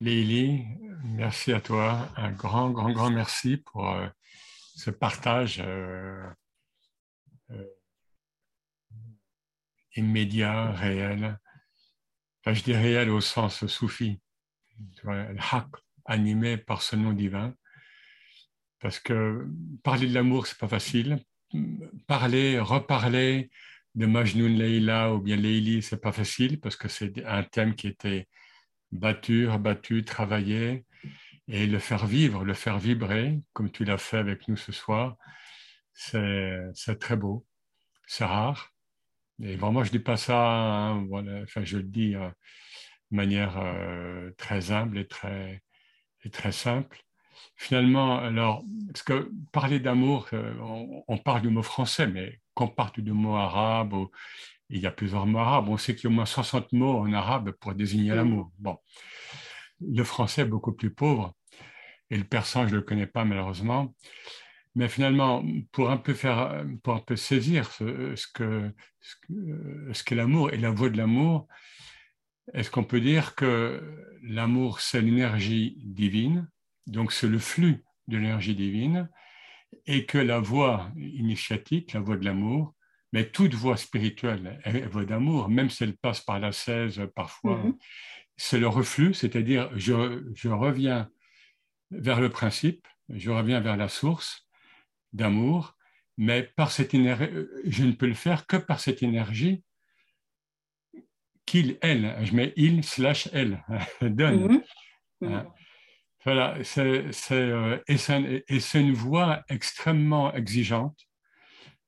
Lélie, merci à toi. Un grand, grand, grand merci pour euh, ce partage euh, euh, immédiat, réel. Je dis réel au sens soufi, animé par ce nom divin. Parce que parler de l'amour, c'est pas facile. Parler, reparler de Majnun Leila ou bien Leili, c'est pas facile parce que c'est un thème qui était battu, rabattu, travaillé et le faire vivre, le faire vibrer, comme tu l'as fait avec nous ce soir, c'est très beau, c'est rare. Et vraiment, je ne dis pas ça, hein, voilà, enfin, je le dis euh, de manière euh, très humble et très, et très simple. Finalement, alors, parce que parler d'amour, euh, on, parle du mot français, mais qu'on parle du mot arabe, il y a plusieurs mots arabes, on sait qu'il y a au moins 60 mots en arabe pour désigner l'amour. Bon, le français est beaucoup plus pauvre, et le persan, je ne le connais pas malheureusement. Mais finalement, pour un peu faire, pour un peu saisir ce, ce qu'est l'amour et la voie de l'amour, est-ce qu'on peut dire que l'amour c'est l'énergie divine, donc c'est le flux de l'énergie divine, et que la voie initiatique, la voie de l'amour, mais toute voie spirituelle est voie d'amour, même si elle passe par la 16 parfois, mm-hmm. c'est le reflux, c'est-à-dire je, je reviens vers le principe, je reviens vers la source d'amour, mais par cette énergie, je ne peux le faire que par cette énergie qu'il, elle, je mets il slash elle, donne. Mhm. Hein. Voilà, c'est, euh, et, c'est, une voie extrêmement exigeante,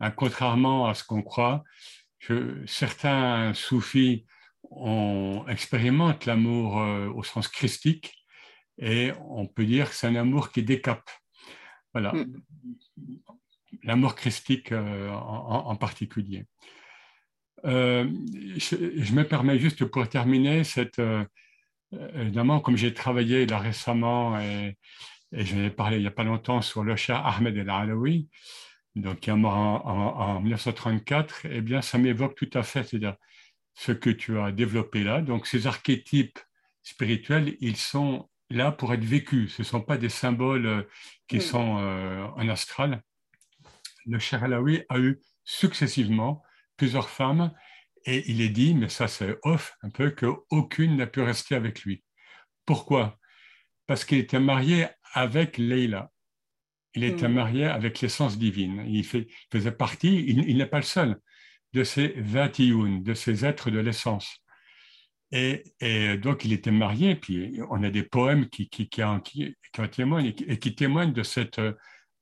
hein, contrairement à ce qu'on croit. certains soufis on expérimentent l'amour euh, au sens christique, et on peut dire que c'est un amour qui décape. Voilà, mm. l'amour christique euh, en, particulier. Euh, je, me permets juste pour terminer, cette, évidemment, comme j'ai travaillé là récemment et, et j'en ai parlé il n'y a pas longtemps sur le cher Ahmed El Alaoui, donc qui est mort en, 1934, eh bien, ça m'évoque tout à fait, c'est-à-dire ce que tu as développé là. Donc, ces archétypes spirituels, ils sont là pour être vécus. Ce ne sont pas des symboles euh, qui sont euh, en astral. Le Cher Alaoui a eu successivement plusieurs femmes et il est dit, mais ça c'est off un peu, qu'aucune n'a pu rester avec lui. Pourquoi? Parce qu'il était marié avec Leila. Il était marié avec l'essence divine. Il, faisait partie, il, n'est pas le seul, de ces Vatiyun, de ces êtres de l'essence. Et, donc, il était marié, et puis on a des poèmes qui, qui, qui, en, témoignent et qui, témoignent de cette euh,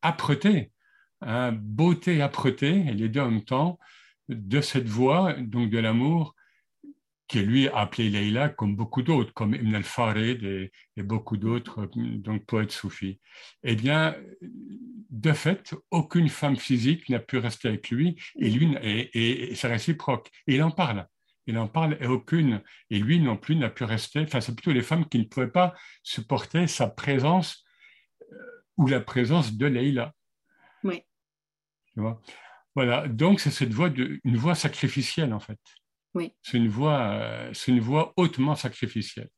âpreté, hein, beauté et âpreté, et les deux en même temps, de cette voix, donc de l'amour, qui lui a appelé Leïla comme beaucoup d'autres, comme Ibn al-Farid et, beaucoup d'autres donc poètes soufis. Eh bien, de fait, aucune femme physique n'a pu rester avec lui, et lui, et, et c'est réciproque. Et il en parle il en parle et aucune, et lui non plus n'a pu rester. Enfin, c'est plutôt les femmes qui ne pouvaient pas supporter sa présence euh, ou la présence de Leïla. Oui. Tu vois? Voilà, donc c'est cette voie de, une voie sacrificielle en fait. Oui. C'est une voie, euh, c'est une voie hautement sacrificielle.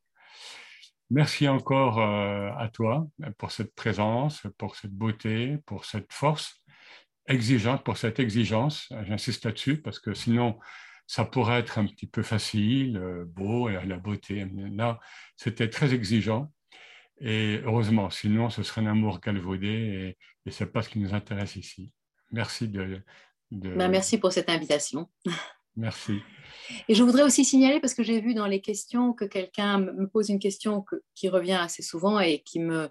Merci encore euh, à toi pour cette présence, pour cette beauté, pour cette force exigeante, pour cette exigence. J'insiste là-dessus parce que sinon ça pourrait être un petit peu facile, euh, beau, et la beauté. Là, c'était très exigeant. Et heureusement, sinon, ce serait un amour galvaudé et, et ce n'est pas ce qui nous intéresse ici. Merci de. Ben, merci pour cette invitation. Merci. Et je voudrais aussi signaler, parce que j'ai vu dans les questions que quelqu'un me pose une question qui revient assez souvent et qui me,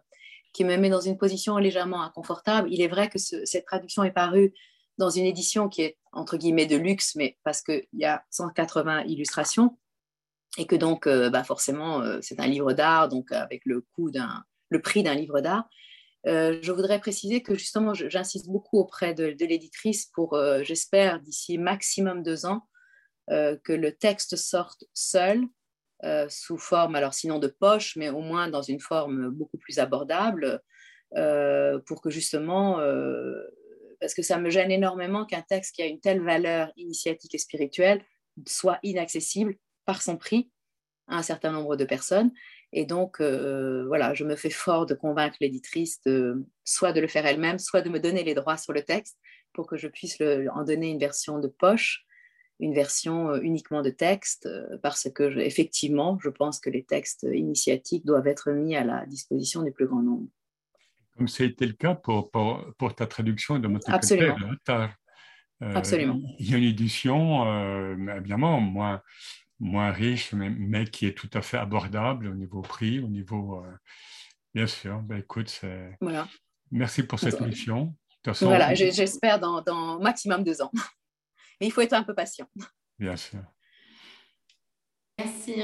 qui me met dans une position légèrement inconfortable. Il est vrai que cette traduction est parue dans une édition qui est entre guillemets de luxe, mais parce qu'il y a 180 illustrations et que donc euh, bah forcément euh, c'est un livre d'art, donc avec le coût d'un, le prix d'un livre d'art. Euh, je voudrais préciser que justement, j'insiste beaucoup auprès de, de l'éditrice pour, j'espère, d'ici maximum deux ans, que le texte sorte seul, sous forme, alors sinon de poche, mais au moins dans une forme beaucoup plus abordable, pour que justement parce que ça me gêne énormément qu'un texte qui a une telle valeur initiatique et spirituelle soit inaccessible par son prix à un certain nombre de personnes. Et donc, voilà, je me fais fort de convaincre l'éditrice soit de le faire elle-même, soit de me donner les droits sur le texte pour que je puisse en donner une version de poche, une version uniquement de texte, parce que effectivement, je pense que les textes initiatiques doivent être mis à la disposition du plus grand nombre. Comme c'était le cas pour, pour, ta traduction de Monte Absolument. Euh, Absolument. Il y a une édition, euh, évidemment, moins, moins riche, mais, qui est tout à fait abordable au niveau prix, au niveau. Euh, bien sûr, ben, écoute, voilà. merci pour cette émission. voilà, j'espère dans, dans maximum deux ans. Mais il faut être un peu patient. Bien sûr. Merci